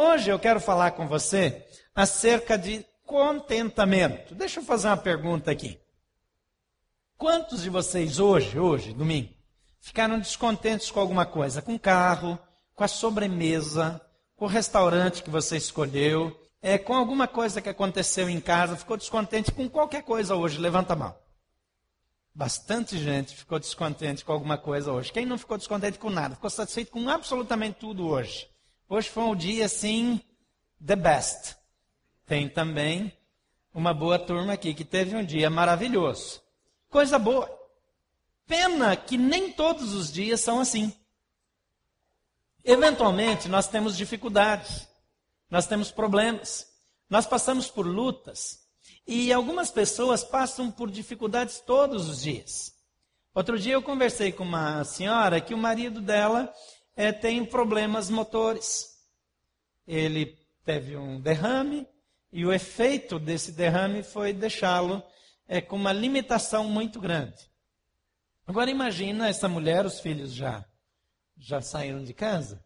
Hoje eu quero falar com você acerca de contentamento. Deixa eu fazer uma pergunta aqui. Quantos de vocês hoje, hoje, domingo, ficaram descontentes com alguma coisa? Com o carro, com a sobremesa, com o restaurante que você escolheu, é, com alguma coisa que aconteceu em casa, ficou descontente com qualquer coisa hoje? Levanta a mão. Bastante gente ficou descontente com alguma coisa hoje. Quem não ficou descontente com nada? Ficou satisfeito com absolutamente tudo hoje. Hoje foi um dia assim, the best. Tem também uma boa turma aqui que teve um dia maravilhoso. Coisa boa. Pena que nem todos os dias são assim. Eventualmente, nós temos dificuldades, nós temos problemas, nós passamos por lutas, e algumas pessoas passam por dificuldades todos os dias. Outro dia eu conversei com uma senhora que o marido dela é, tem problemas motores. Ele teve um derrame e o efeito desse derrame foi deixá-lo é, com uma limitação muito grande. Agora imagina essa mulher, os filhos já já saíram de casa,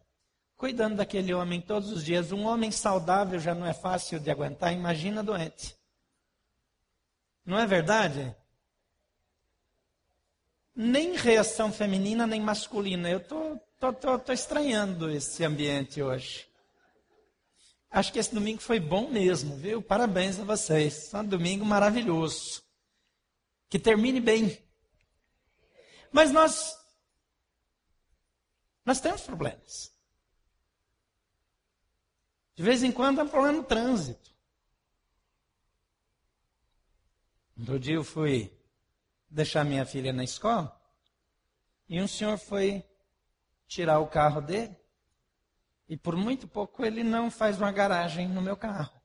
cuidando daquele homem todos os dias. Um homem saudável já não é fácil de aguentar, imagina doente. Não é verdade? Nem reação feminina, nem masculina. Eu estou tô, tô, tô estranhando esse ambiente hoje. Acho que esse domingo foi bom mesmo, viu? Parabéns a vocês. Foi um domingo maravilhoso. Que termine bem. Mas nós nós temos problemas. De vez em quando é um problema no trânsito. Outro dia eu fui deixar minha filha na escola e um senhor foi tirar o carro dele e por muito pouco ele não faz uma garagem no meu carro.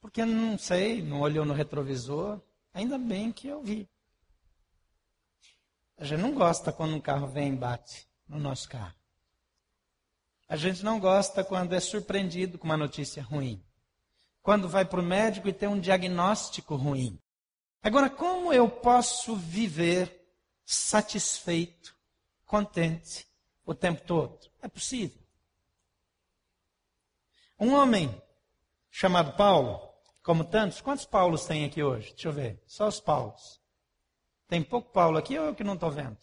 Porque não sei, não olhou no retrovisor. Ainda bem que eu vi. A gente não gosta quando um carro vem e bate no nosso carro. A gente não gosta quando é surpreendido com uma notícia ruim quando vai para o médico e tem um diagnóstico ruim. Agora, como eu posso viver satisfeito, contente o tempo todo? É possível. Um homem chamado Paulo, como tantos, quantos Paulos tem aqui hoje? Deixa eu ver, só os Paulos. Tem pouco Paulo aqui ou eu que não estou vendo?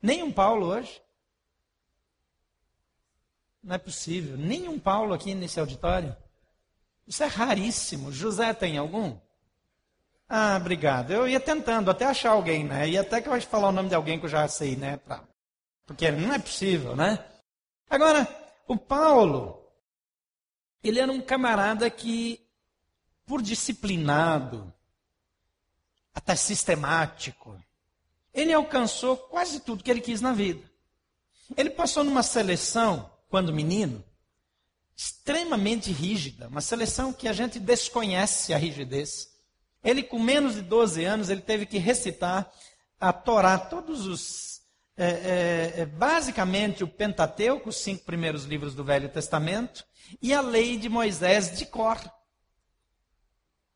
Nenhum Paulo hoje? Não é possível. Nenhum Paulo aqui nesse auditório? Isso é raríssimo. José tem algum? Ah, obrigado. Eu ia tentando até achar alguém, né? E até que eu falar o nome de alguém que eu já sei, né? Pra... Porque não é possível, né? Agora, o Paulo, ele era um camarada que, por disciplinado, até sistemático, ele alcançou quase tudo que ele quis na vida. Ele passou numa seleção, quando menino, extremamente rígida, uma seleção que a gente desconhece a rigidez. Ele, com menos de 12 anos, ele teve que recitar a Torá, todos os. É, é, é, basicamente o Pentateuco, os cinco primeiros livros do Velho Testamento, e a lei de Moisés de cor.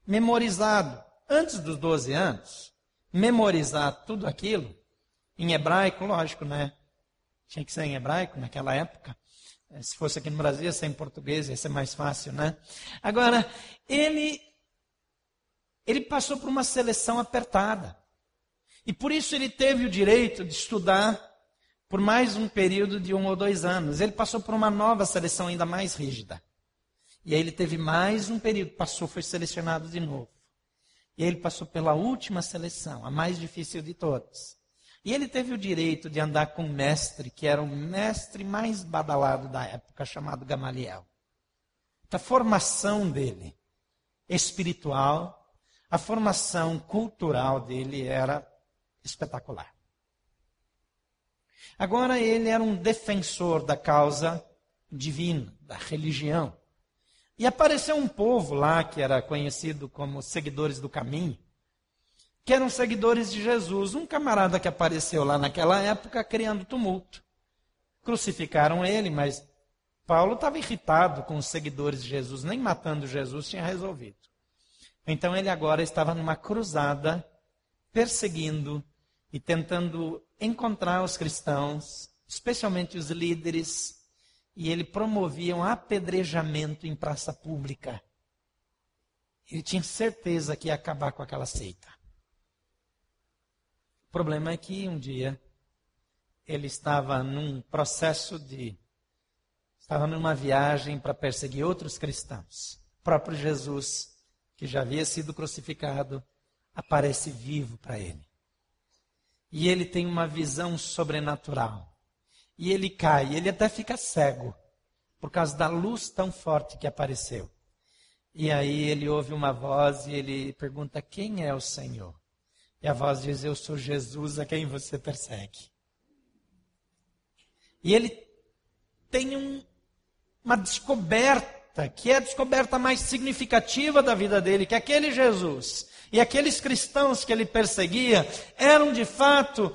Memorizado. Antes dos 12 anos, memorizar tudo aquilo, em hebraico, lógico, né? Tinha que ser em hebraico naquela época. É, se fosse aqui no Brasil, ia ser em português, ia ser mais fácil, né? Agora, ele, ele passou por uma seleção apertada. E por isso ele teve o direito de estudar por mais um período de um ou dois anos. Ele passou por uma nova seleção ainda mais rígida. E aí ele teve mais um período, passou, foi selecionado de novo. E aí ele passou pela última seleção, a mais difícil de todas. E ele teve o direito de andar com um mestre, que era o mestre mais badalado da época, chamado Gamaliel. A formação dele, espiritual, a formação cultural dele era espetacular. Agora ele era um defensor da causa divina, da religião. E apareceu um povo lá que era conhecido como seguidores do caminho, que eram seguidores de Jesus. Um camarada que apareceu lá naquela época criando tumulto. Crucificaram ele, mas Paulo estava irritado com os seguidores de Jesus, nem matando Jesus tinha resolvido. Então ele agora estava numa cruzada, perseguindo e tentando encontrar os cristãos, especialmente os líderes, e ele promovia um apedrejamento em praça pública. Ele tinha certeza que ia acabar com aquela seita. O problema é que um dia ele estava num processo de. estava numa viagem para perseguir outros cristãos. O próprio Jesus, que já havia sido crucificado, aparece vivo para ele. E ele tem uma visão sobrenatural. E ele cai, ele até fica cego, por causa da luz tão forte que apareceu. E aí ele ouve uma voz e ele pergunta: Quem é o Senhor? E a voz diz: Eu sou Jesus a quem você persegue. E ele tem um, uma descoberta, que é a descoberta mais significativa da vida dele, que aquele Jesus e aqueles cristãos que ele perseguia eram de fato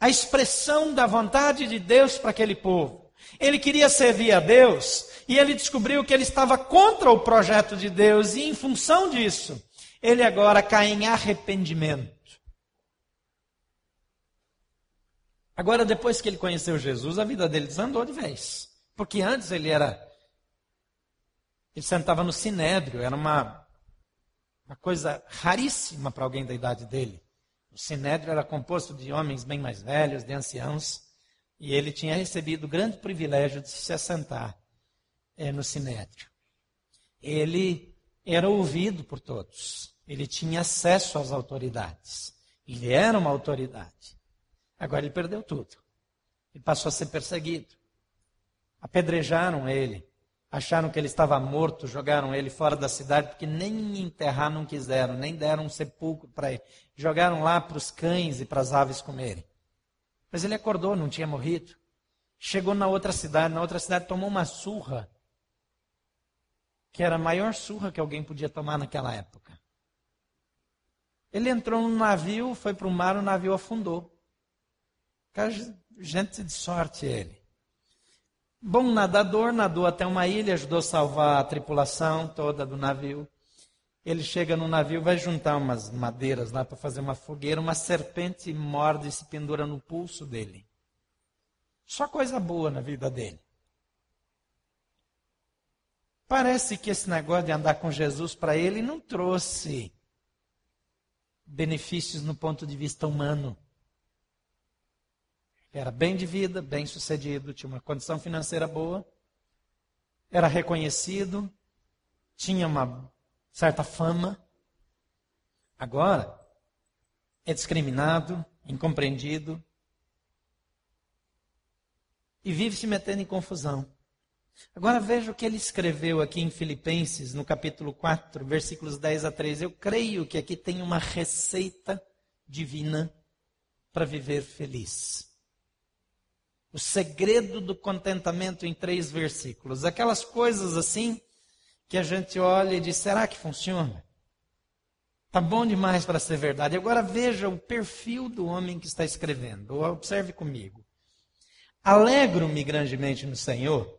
a expressão da vontade de Deus para aquele povo. Ele queria servir a Deus e ele descobriu que ele estava contra o projeto de Deus e em função disso, ele agora cai em arrependimento. Agora, depois que ele conheceu Jesus, a vida dele desandou de vez. Porque antes ele era. Ele sentava no sinédrio, era uma, uma coisa raríssima para alguém da idade dele. O sinédrio era composto de homens bem mais velhos, de anciãos, e ele tinha recebido o grande privilégio de se assentar é, no sinédrio. Ele era ouvido por todos. Ele tinha acesso às autoridades. Ele era uma autoridade. Agora ele perdeu tudo. Ele passou a ser perseguido. Apedrejaram ele. Acharam que ele estava morto, jogaram ele fora da cidade, porque nem enterrar não quiseram, nem deram um sepulcro para ele. Jogaram lá para os cães e para as aves comerem. Mas ele acordou, não tinha morrido. Chegou na outra cidade, na outra cidade tomou uma surra que era a maior surra que alguém podia tomar naquela época. Ele entrou num navio, foi para o mar, o navio afundou. Gente de sorte ele. Bom nadador, nadou até uma ilha, ajudou a salvar a tripulação toda do navio. Ele chega no navio, vai juntar umas madeiras lá para fazer uma fogueira, uma serpente morde e se pendura no pulso dele. Só coisa boa na vida dele. Parece que esse negócio de andar com Jesus para ele não trouxe benefícios no ponto de vista humano. Era bem de vida, bem sucedido, tinha uma condição financeira boa, era reconhecido, tinha uma certa fama. Agora, é discriminado, incompreendido e vive se metendo em confusão. Agora veja o que ele escreveu aqui em Filipenses, no capítulo 4, versículos 10 a 13. Eu creio que aqui tem uma receita divina para viver feliz. O segredo do contentamento em três versículos. Aquelas coisas assim que a gente olha e diz: será que funciona? Está bom demais para ser verdade. Agora veja o perfil do homem que está escrevendo. Observe comigo. Alegro-me grandemente no Senhor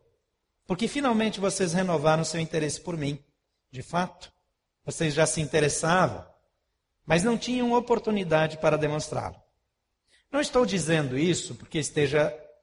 porque finalmente vocês renovaram seu interesse por mim. De fato, vocês já se interessavam, mas não tinham oportunidade para demonstrá-lo. Não estou dizendo isso porque esteja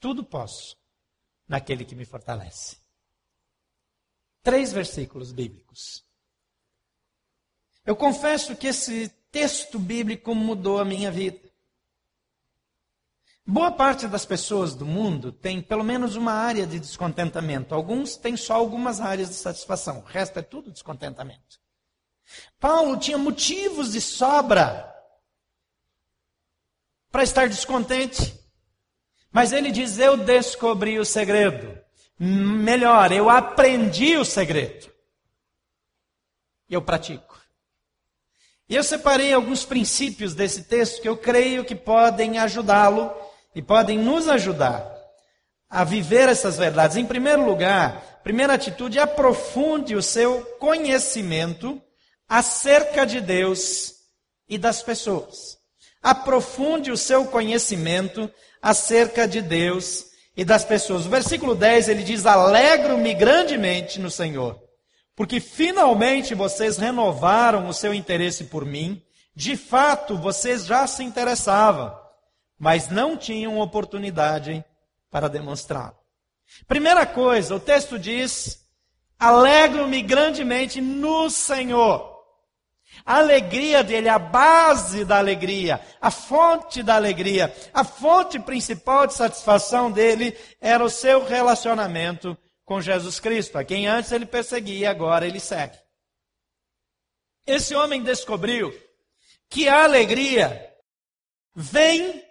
Tudo posso naquele que me fortalece. Três versículos bíblicos. Eu confesso que esse texto bíblico mudou a minha vida. Boa parte das pessoas do mundo tem pelo menos uma área de descontentamento. Alguns têm só algumas áreas de satisfação. O resto é tudo descontentamento. Paulo tinha motivos de sobra para estar descontente. Mas ele diz: Eu descobri o segredo. Melhor, eu aprendi o segredo. E eu pratico. E eu separei alguns princípios desse texto que eu creio que podem ajudá-lo e podem nos ajudar a viver essas verdades. Em primeiro lugar, primeira atitude, aprofunde o seu conhecimento acerca de Deus e das pessoas. Aprofunde o seu conhecimento acerca de Deus e das pessoas. O versículo 10 ele diz: Alegro-me grandemente no Senhor, porque finalmente vocês renovaram o seu interesse por mim. De fato, vocês já se interessavam, mas não tinham oportunidade para demonstrá-lo. Primeira coisa, o texto diz: Alegro-me grandemente no Senhor. A alegria dele, a base da alegria, a fonte da alegria, a fonte principal de satisfação dele era o seu relacionamento com Jesus Cristo, a quem antes ele perseguia, agora ele segue. Esse homem descobriu que a alegria vem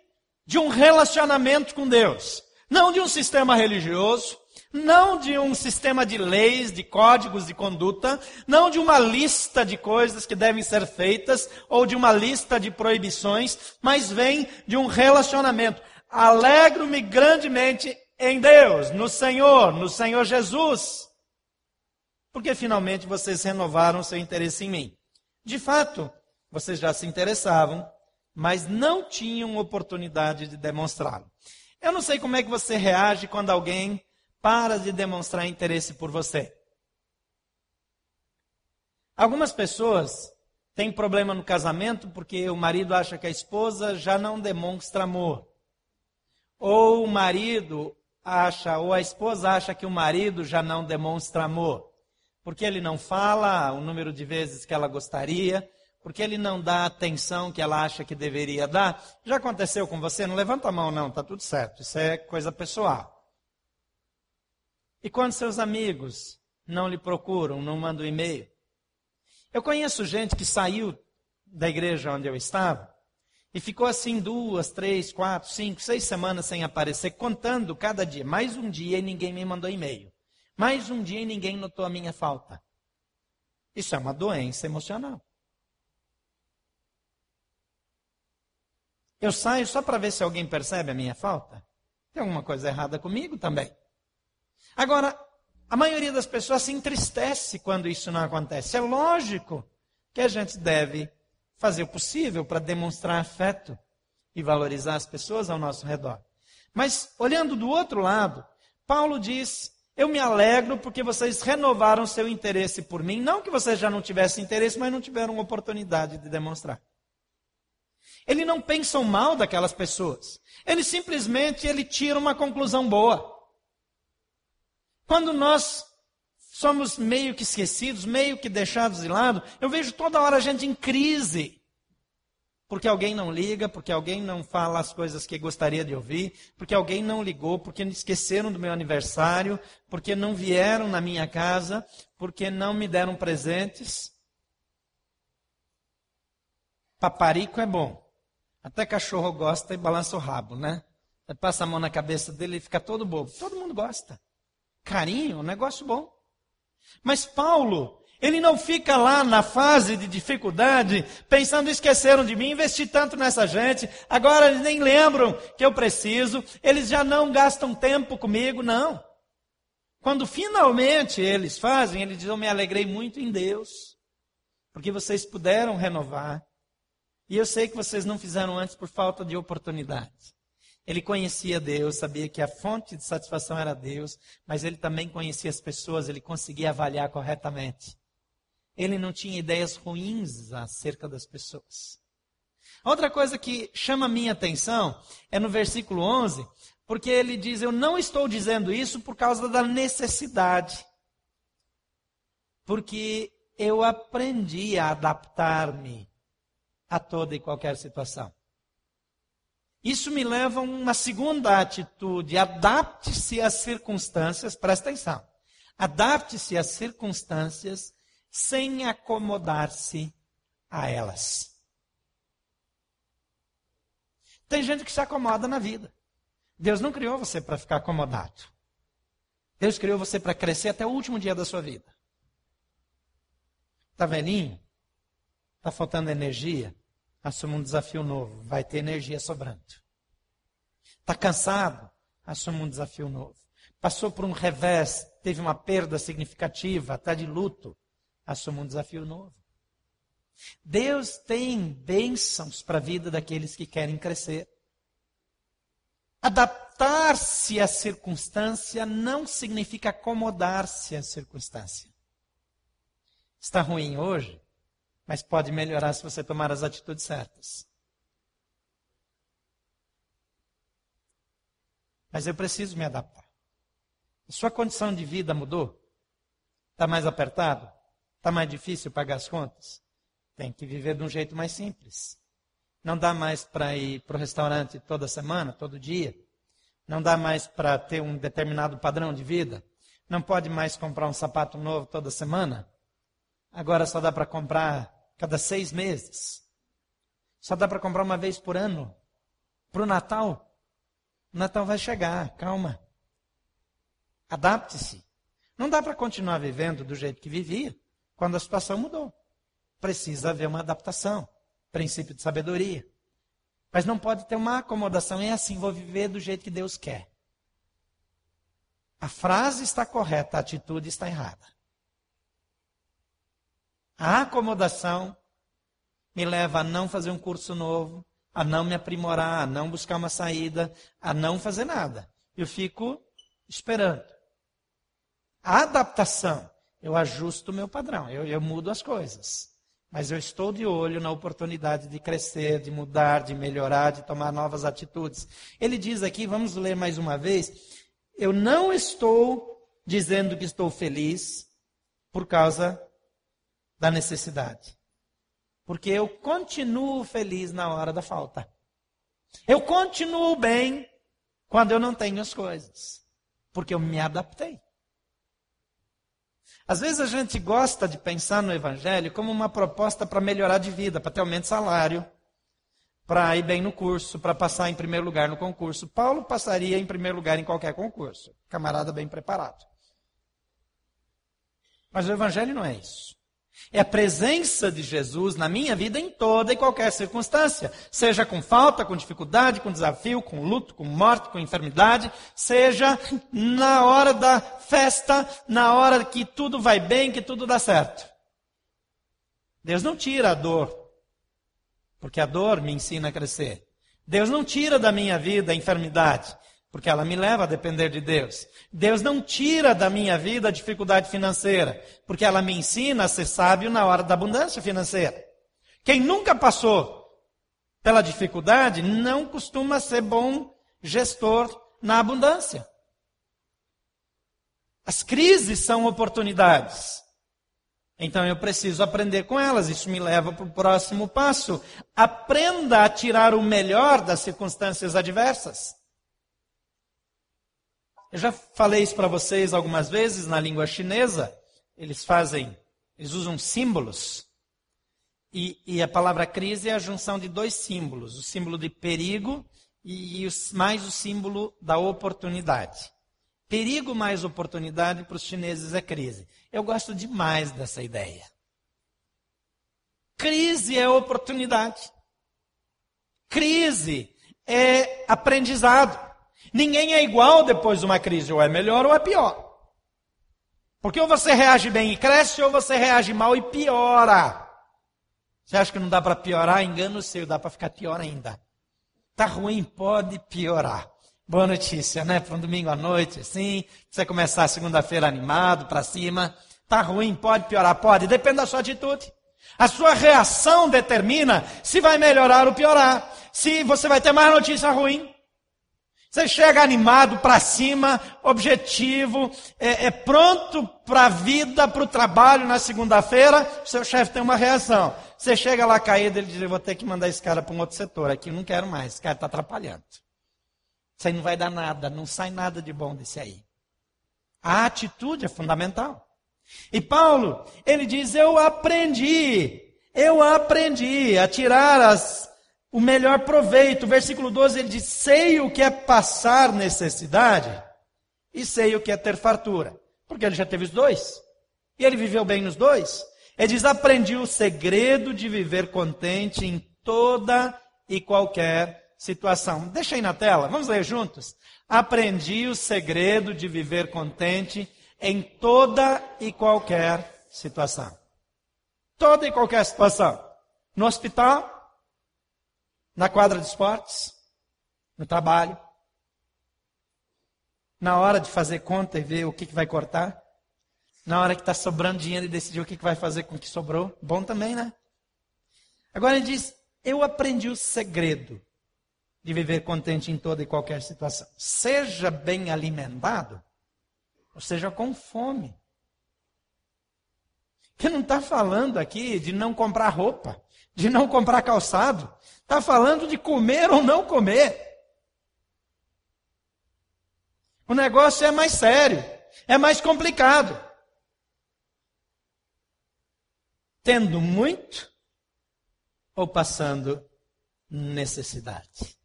de um relacionamento com Deus. Não de um sistema religioso, não de um sistema de leis, de códigos de conduta, não de uma lista de coisas que devem ser feitas ou de uma lista de proibições, mas vem de um relacionamento. Alegro-me grandemente em Deus, no Senhor, no Senhor Jesus, porque finalmente vocês renovaram seu interesse em mim. De fato, vocês já se interessavam, mas não tinham oportunidade de demonstrá-lo. Eu não sei como é que você reage quando alguém para de demonstrar interesse por você. Algumas pessoas têm problema no casamento porque o marido acha que a esposa já não demonstra amor. Ou o marido acha, ou a esposa acha que o marido já não demonstra amor. Porque ele não fala o número de vezes que ela gostaria, porque ele não dá a atenção que ela acha que deveria dar. Já aconteceu com você? Não levanta a mão, não, tá tudo certo. Isso é coisa pessoal. E quando seus amigos não lhe procuram, não mandam e-mail? Eu conheço gente que saiu da igreja onde eu estava e ficou assim duas, três, quatro, cinco, seis semanas sem aparecer, contando cada dia. Mais um dia e ninguém me mandou e-mail. Mais um dia e ninguém notou a minha falta. Isso é uma doença emocional. Eu saio só para ver se alguém percebe a minha falta? Tem alguma coisa errada comigo também. Agora, a maioria das pessoas se entristece quando isso não acontece. É lógico que a gente deve fazer o possível para demonstrar afeto e valorizar as pessoas ao nosso redor. Mas, olhando do outro lado, Paulo diz: Eu me alegro porque vocês renovaram seu interesse por mim. Não que vocês já não tivessem interesse, mas não tiveram oportunidade de demonstrar. Ele não pensa mal daquelas pessoas. Ele simplesmente ele tira uma conclusão boa. Quando nós somos meio que esquecidos, meio que deixados de lado, eu vejo toda hora a gente em crise. Porque alguém não liga, porque alguém não fala as coisas que gostaria de ouvir, porque alguém não ligou, porque esqueceram do meu aniversário, porque não vieram na minha casa, porque não me deram presentes. Paparico é bom. Até cachorro gosta e balança o rabo, né? Passa a mão na cabeça dele e fica todo bobo. Todo mundo gosta. Carinho, um negócio bom. Mas Paulo, ele não fica lá na fase de dificuldade, pensando, esqueceram de mim, investi tanto nessa gente, agora eles nem lembram que eu preciso, eles já não gastam tempo comigo, não. Quando finalmente eles fazem, ele diz, eu me alegrei muito em Deus, porque vocês puderam renovar e eu sei que vocês não fizeram antes por falta de oportunidade. Ele conhecia Deus, sabia que a fonte de satisfação era Deus, mas ele também conhecia as pessoas, ele conseguia avaliar corretamente. Ele não tinha ideias ruins acerca das pessoas. Outra coisa que chama a minha atenção é no versículo 11, porque ele diz: Eu não estou dizendo isso por causa da necessidade, porque eu aprendi a adaptar-me a toda e qualquer situação. Isso me leva a uma segunda atitude: adapte-se às circunstâncias, presta atenção. Adapte-se às circunstâncias sem acomodar-se a elas. Tem gente que se acomoda na vida. Deus não criou você para ficar acomodado. Deus criou você para crescer até o último dia da sua vida. Está velhinho? Está faltando energia? Assuma um desafio novo. Vai ter energia sobrando. Está cansado? assuma um desafio novo. Passou por um revés, teve uma perda significativa, está de luto, assuma um desafio novo. Deus tem bênçãos para a vida daqueles que querem crescer. Adaptar-se à circunstância não significa acomodar-se à circunstância. Está ruim hoje, mas pode melhorar se você tomar as atitudes certas. Mas eu preciso me adaptar. Sua condição de vida mudou? Está mais apertado? Está mais difícil pagar as contas? Tem que viver de um jeito mais simples. Não dá mais para ir para o restaurante toda semana, todo dia. Não dá mais para ter um determinado padrão de vida. Não pode mais comprar um sapato novo toda semana. Agora só dá para comprar cada seis meses. Só dá para comprar uma vez por ano. Para o Natal. O Natal vai chegar, calma. Adapte-se. Não dá para continuar vivendo do jeito que vivia quando a situação mudou. Precisa haver uma adaptação. Princípio de sabedoria. Mas não pode ter uma acomodação. É assim, vou viver do jeito que Deus quer. A frase está correta, a atitude está errada. A acomodação me leva a não fazer um curso novo, a não me aprimorar, a não buscar uma saída, a não fazer nada. Eu fico esperando. A adaptação, eu ajusto o meu padrão, eu, eu mudo as coisas. Mas eu estou de olho na oportunidade de crescer, de mudar, de melhorar, de tomar novas atitudes. Ele diz aqui, vamos ler mais uma vez. Eu não estou dizendo que estou feliz por causa da necessidade. Porque eu continuo feliz na hora da falta. Eu continuo bem quando eu não tenho as coisas. Porque eu me adaptei. Às vezes a gente gosta de pensar no Evangelho como uma proposta para melhorar de vida, para ter aumento de salário, para ir bem no curso, para passar em primeiro lugar no concurso. Paulo passaria em primeiro lugar em qualquer concurso. Camarada bem preparado. Mas o Evangelho não é isso. É a presença de Jesus na minha vida em toda e qualquer circunstância. Seja com falta, com dificuldade, com desafio, com luto, com morte, com enfermidade. Seja na hora da festa, na hora que tudo vai bem, que tudo dá certo. Deus não tira a dor, porque a dor me ensina a crescer. Deus não tira da minha vida a enfermidade, porque ela me leva a depender de Deus. Deus não tira da minha vida a dificuldade financeira, porque ela me ensina a ser sábio na hora da abundância financeira. Quem nunca passou pela dificuldade não costuma ser bom gestor na abundância. As crises são oportunidades. Então eu preciso aprender com elas. Isso me leva para o próximo passo. Aprenda a tirar o melhor das circunstâncias adversas. Eu já falei isso para vocês algumas vezes na língua chinesa. Eles fazem, eles usam símbolos. E, e a palavra crise é a junção de dois símbolos: o símbolo de perigo e, e mais o símbolo da oportunidade. Perigo mais oportunidade para os chineses é crise. Eu gosto demais dessa ideia. Crise é oportunidade. Crise é aprendizado. Ninguém é igual depois de uma crise, ou é melhor ou é pior. Porque ou você reage bem e cresce, ou você reage mal e piora. Você acha que não dá para piorar? Engano seu, dá para ficar pior ainda. Tá ruim, pode piorar. Boa notícia, né? Para um domingo à noite, assim, você começar segunda-feira animado, para cima. Tá ruim, pode piorar? Pode, depende da sua atitude. A sua reação determina se vai melhorar ou piorar. Se você vai ter mais notícia ruim. Você chega animado para cima, objetivo, é, é pronto para a vida, para o trabalho na segunda-feira, seu chefe tem uma reação. Você chega lá caído, ele diz, eu vou ter que mandar esse cara para um outro setor, aqui não quero mais, esse cara está atrapalhando. Isso aí não vai dar nada, não sai nada de bom desse aí. A atitude é fundamental. E Paulo, ele diz, eu aprendi, eu aprendi a tirar as o melhor proveito. Versículo 12 ele diz: Sei o que é passar necessidade e sei o que é ter fartura. Porque ele já teve os dois. E ele viveu bem nos dois. Ele diz: Aprendi o segredo de viver contente em toda e qualquer situação. Deixa aí na tela, vamos ler juntos. Aprendi o segredo de viver contente em toda e qualquer situação. Toda e qualquer situação. No hospital, na quadra de esportes, no trabalho, na hora de fazer conta e ver o que, que vai cortar, na hora que está sobrando dinheiro e decidir o que, que vai fazer com o que sobrou. Bom também, né? Agora ele diz: Eu aprendi o segredo de viver contente em toda e qualquer situação. Seja bem alimentado, ou seja, com fome. Ele não está falando aqui de não comprar roupa, de não comprar calçado. Está falando de comer ou não comer. O negócio é mais sério, é mais complicado. Tendo muito ou passando necessidade.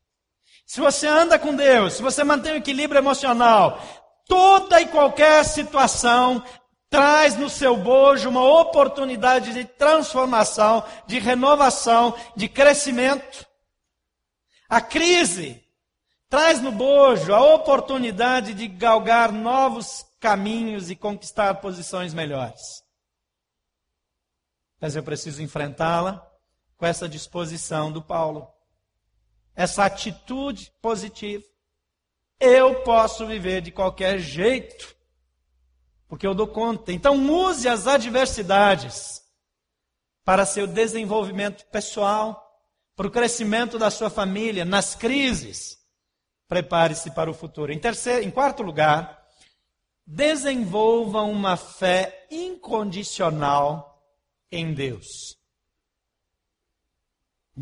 Se você anda com Deus, se você mantém o equilíbrio emocional, toda e qualquer situação traz no seu bojo uma oportunidade de transformação, de renovação, de crescimento. A crise traz no bojo a oportunidade de galgar novos caminhos e conquistar posições melhores. Mas eu preciso enfrentá-la com essa disposição do Paulo, essa atitude positiva. Eu posso viver de qualquer jeito porque eu dou conta. Então, use as adversidades para seu desenvolvimento pessoal, para o crescimento da sua família, nas crises. Prepare-se para o futuro. Em, terceiro, em quarto lugar, desenvolva uma fé incondicional em Deus.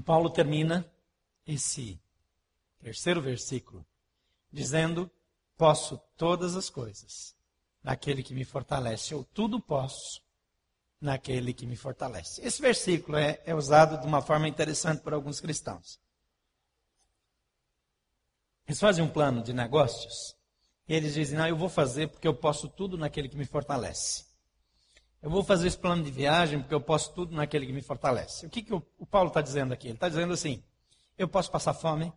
Paulo termina esse terceiro versículo dizendo: Posso todas as coisas naquele que me fortalece. Eu tudo posso naquele que me fortalece. Esse versículo é, é usado de uma forma interessante por alguns cristãos. Eles fazem um plano de negócios e eles dizem: Não, eu vou fazer porque eu posso tudo naquele que me fortalece. Eu vou fazer esse plano de viagem porque eu posso tudo naquele que me fortalece. O que, que o, o Paulo está dizendo aqui? Ele está dizendo assim: Eu posso passar fome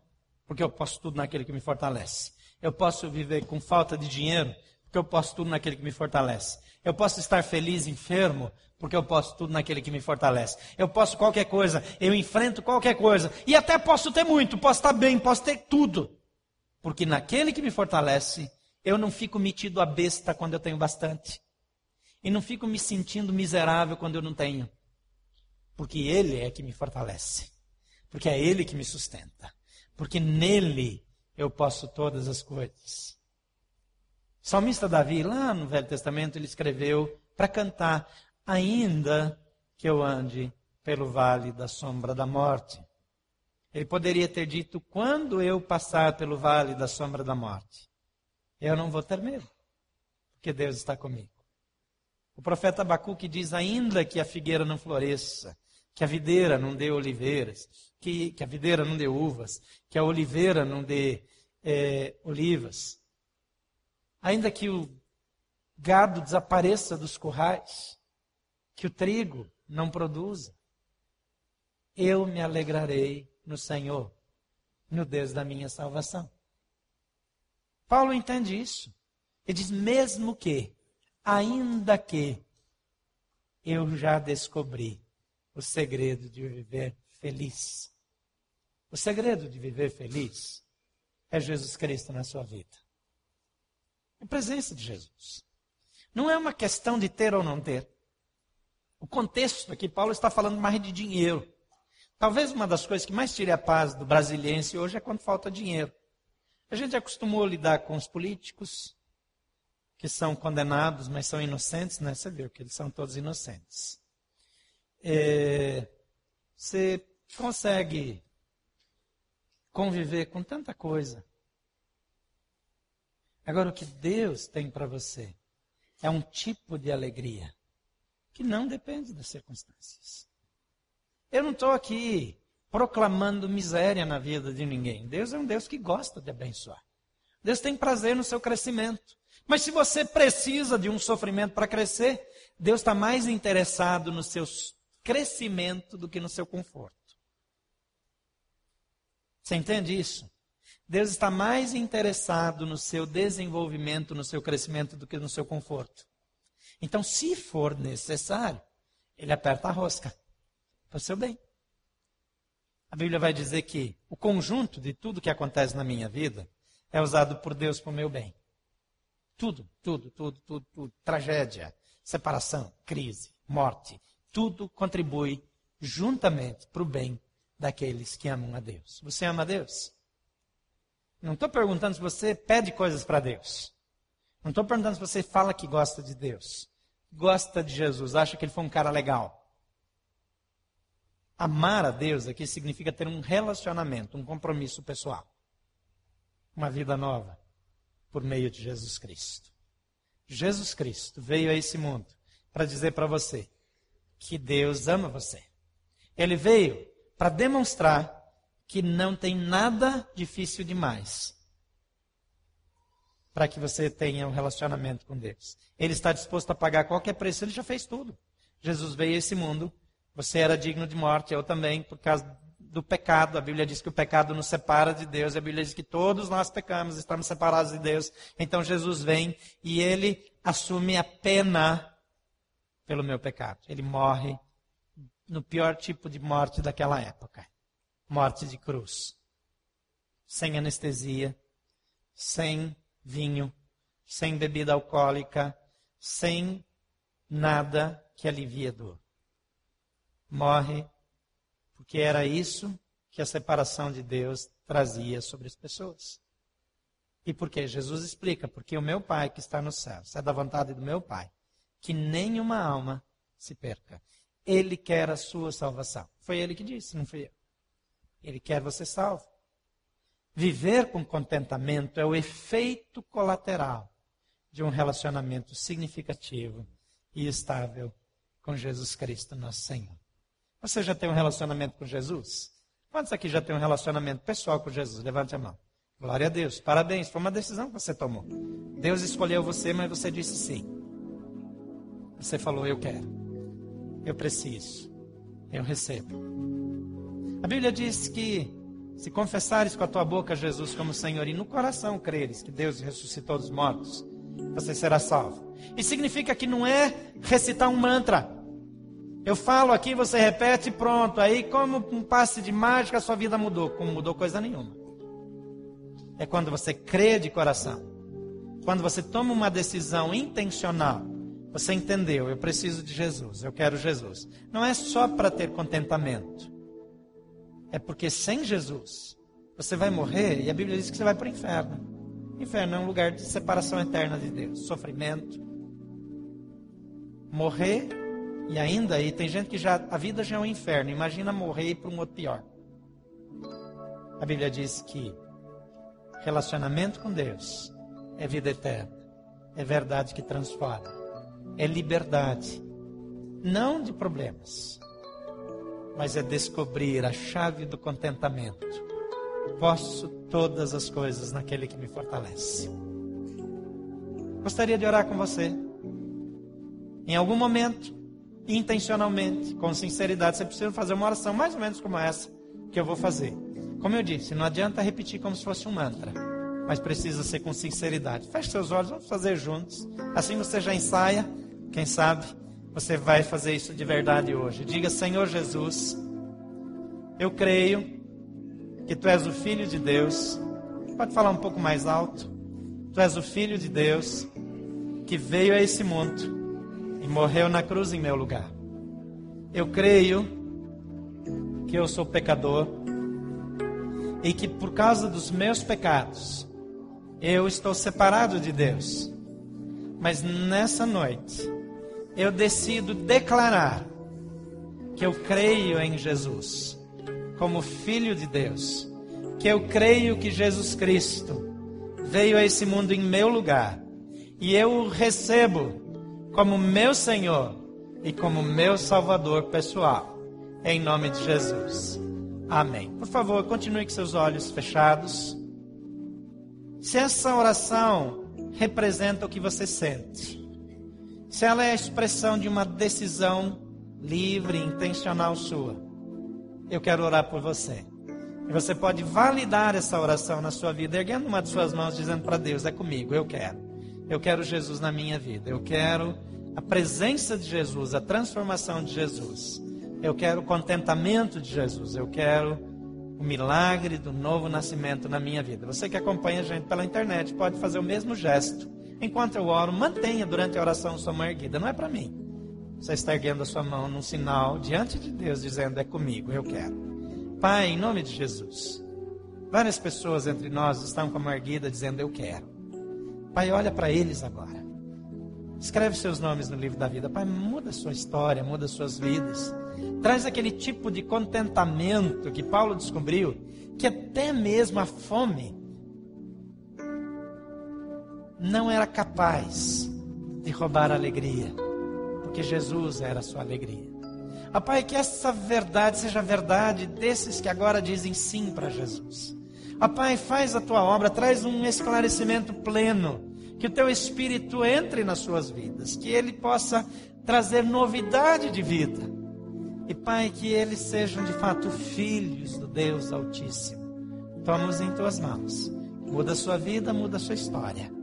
porque eu posso tudo naquele que me fortalece. Eu posso viver com falta de dinheiro porque eu posso tudo naquele que me fortalece. Eu posso estar feliz, enfermo, porque eu posso tudo naquele que me fortalece. Eu posso qualquer coisa, eu enfrento qualquer coisa. E até posso ter muito, posso estar bem, posso ter tudo. Porque naquele que me fortalece, eu não fico metido a besta quando eu tenho bastante. E não fico me sentindo miserável quando eu não tenho. Porque Ele é que me fortalece. Porque é Ele que me sustenta. Porque nele eu posso todas as coisas. Salmista Davi, lá no Velho Testamento, ele escreveu para cantar: Ainda que eu ande pelo vale da sombra da morte. Ele poderia ter dito: Quando eu passar pelo vale da sombra da morte, eu não vou ter medo, porque Deus está comigo. O profeta Abacuque diz: Ainda que a figueira não floresça, que a videira não dê oliveiras, que, que a videira não dê uvas, que a oliveira não dê é, olivas, ainda que o gado desapareça dos currais, que o trigo não produza, eu me alegrarei no Senhor, no Deus da minha salvação. Paulo entende isso. Ele diz: mesmo que, ainda que, eu já descobri o segredo de viver feliz. O segredo de viver feliz é Jesus Cristo na sua vida. A presença de Jesus. Não é uma questão de ter ou não ter. O contexto aqui, Paulo está falando mais de dinheiro. Talvez uma das coisas que mais tire a paz do brasiliense hoje é quando falta dinheiro. A gente acostumou a lidar com os políticos, que são condenados, mas são inocentes, né? Você viu que eles são todos inocentes. É, você consegue conviver com tanta coisa. Agora, o que Deus tem para você é um tipo de alegria que não depende das circunstâncias. Eu não estou aqui proclamando miséria na vida de ninguém. Deus é um Deus que gosta de abençoar. Deus tem prazer no seu crescimento. Mas se você precisa de um sofrimento para crescer, Deus está mais interessado no seu crescimento do que no seu conforto. Você entende isso? Deus está mais interessado no seu desenvolvimento, no seu crescimento, do que no seu conforto. Então, se for necessário, ele aperta a rosca para o seu bem. A Bíblia vai dizer que o conjunto de tudo que acontece na minha vida é usado por Deus para o meu bem. Tudo, tudo, tudo, tudo, tudo. Tragédia, separação, crise, morte. Tudo contribui juntamente para o bem daqueles que amam a Deus. Você ama a Deus? Não estou perguntando se você pede coisas para Deus. Não estou perguntando se você fala que gosta de Deus. Gosta de Jesus, acha que ele foi um cara legal. Amar a Deus aqui significa ter um relacionamento, um compromisso pessoal. Uma vida nova por meio de Jesus Cristo. Jesus Cristo veio a esse mundo para dizer para você que Deus ama você. Ele veio para demonstrar que não tem nada difícil demais para que você tenha um relacionamento com Deus. Ele está disposto a pagar qualquer preço, ele já fez tudo. Jesus veio a esse mundo, você era digno de morte, eu também, por causa do pecado. A Bíblia diz que o pecado nos separa de Deus, a Bíblia diz que todos nós pecamos, estamos separados de Deus. Então Jesus vem e ele assume a pena pelo meu pecado. Ele morre no pior tipo de morte daquela época morte de cruz. Sem anestesia, sem vinho, sem bebida alcoólica, sem nada que alivie a dor. Morre porque era isso que a separação de Deus trazia sobre as pessoas. E por que? Jesus explica, porque o meu Pai que está no céu, é da vontade do meu Pai, que nenhuma alma se perca. Ele quer a sua salvação. Foi ele que disse, não fui eu. Ele quer você salvo. Viver com contentamento é o efeito colateral de um relacionamento significativo e estável com Jesus Cristo, nosso Senhor. Você já tem um relacionamento com Jesus? Quantos aqui já tem um relacionamento pessoal com Jesus? Levante a mão. Glória a Deus. Parabéns. Foi uma decisão que você tomou. Deus escolheu você, mas você disse sim. Você falou: Eu quero. Eu preciso. Eu recebo. A Bíblia diz que se confessares com a tua boca Jesus como Senhor e no coração creres que Deus ressuscitou dos mortos, você será salvo. E significa que não é recitar um mantra. Eu falo aqui, você repete e pronto. Aí, como um passe de mágica, a sua vida mudou. Como mudou coisa nenhuma. É quando você crê de coração. Quando você toma uma decisão intencional. Você entendeu, eu preciso de Jesus, eu quero Jesus. Não é só para ter contentamento. É porque sem Jesus você vai morrer e a Bíblia diz que você vai para o inferno. Inferno é um lugar de separação eterna de Deus, sofrimento. Morrer e ainda aí tem gente que já a vida já é um inferno. Imagina morrer e ir para um outro pior. A Bíblia diz que relacionamento com Deus é vida eterna, é verdade que transforma, é liberdade, não de problemas, mas é descobrir a chave do contentamento. Posso todas as coisas naquele que me fortalece. Gostaria de orar com você. Em algum momento, intencionalmente, com sinceridade, você precisa fazer uma oração mais ou menos como essa que eu vou fazer. Como eu disse, não adianta repetir como se fosse um mantra, mas precisa ser com sinceridade. Feche seus olhos, vamos fazer juntos. Assim você já ensaia, quem sabe você vai fazer isso de verdade hoje. Diga, Senhor Jesus, eu creio que Tu és o Filho de Deus. Pode falar um pouco mais alto. Tu és o Filho de Deus que veio a esse mundo e morreu na cruz em meu lugar. Eu creio que eu sou pecador e que por causa dos meus pecados eu estou separado de Deus. Mas nessa noite eu decido declarar que eu creio em Jesus como Filho de Deus, que eu creio que Jesus Cristo veio a esse mundo em meu lugar e eu o recebo como meu Senhor e como meu Salvador pessoal, em nome de Jesus. Amém. Por favor, continue com seus olhos fechados. Se essa oração representa o que você sente, se ela é a expressão de uma decisão livre, intencional sua, eu quero orar por você. E você pode validar essa oração na sua vida, erguendo uma de suas mãos, dizendo para Deus: É comigo, eu quero. Eu quero Jesus na minha vida. Eu quero a presença de Jesus, a transformação de Jesus. Eu quero o contentamento de Jesus. Eu quero o milagre do novo nascimento na minha vida. Você que acompanha a gente pela internet pode fazer o mesmo gesto. Enquanto eu oro, mantenha durante a oração sua mão erguida. Não é para mim. Você está erguendo a sua mão num sinal diante de Deus, dizendo: É comigo, eu quero. Pai, em nome de Jesus, várias pessoas entre nós estão com a mão erguida dizendo: Eu quero. Pai, olha para eles agora. Escreve seus nomes no livro da vida. Pai, muda a sua história, muda suas vidas. Traz aquele tipo de contentamento que Paulo descobriu, que até mesmo a fome não era capaz de roubar a alegria, porque Jesus era a sua alegria. Ah, Pai, que essa verdade seja verdade desses que agora dizem sim para Jesus. Ah, Pai, faz a tua obra, traz um esclarecimento pleno, que o teu Espírito entre nas suas vidas, que ele possa trazer novidade de vida. E, Pai, que eles sejam de fato filhos do Deus Altíssimo. Toma-os em tuas mãos. Muda a sua vida, muda a sua história.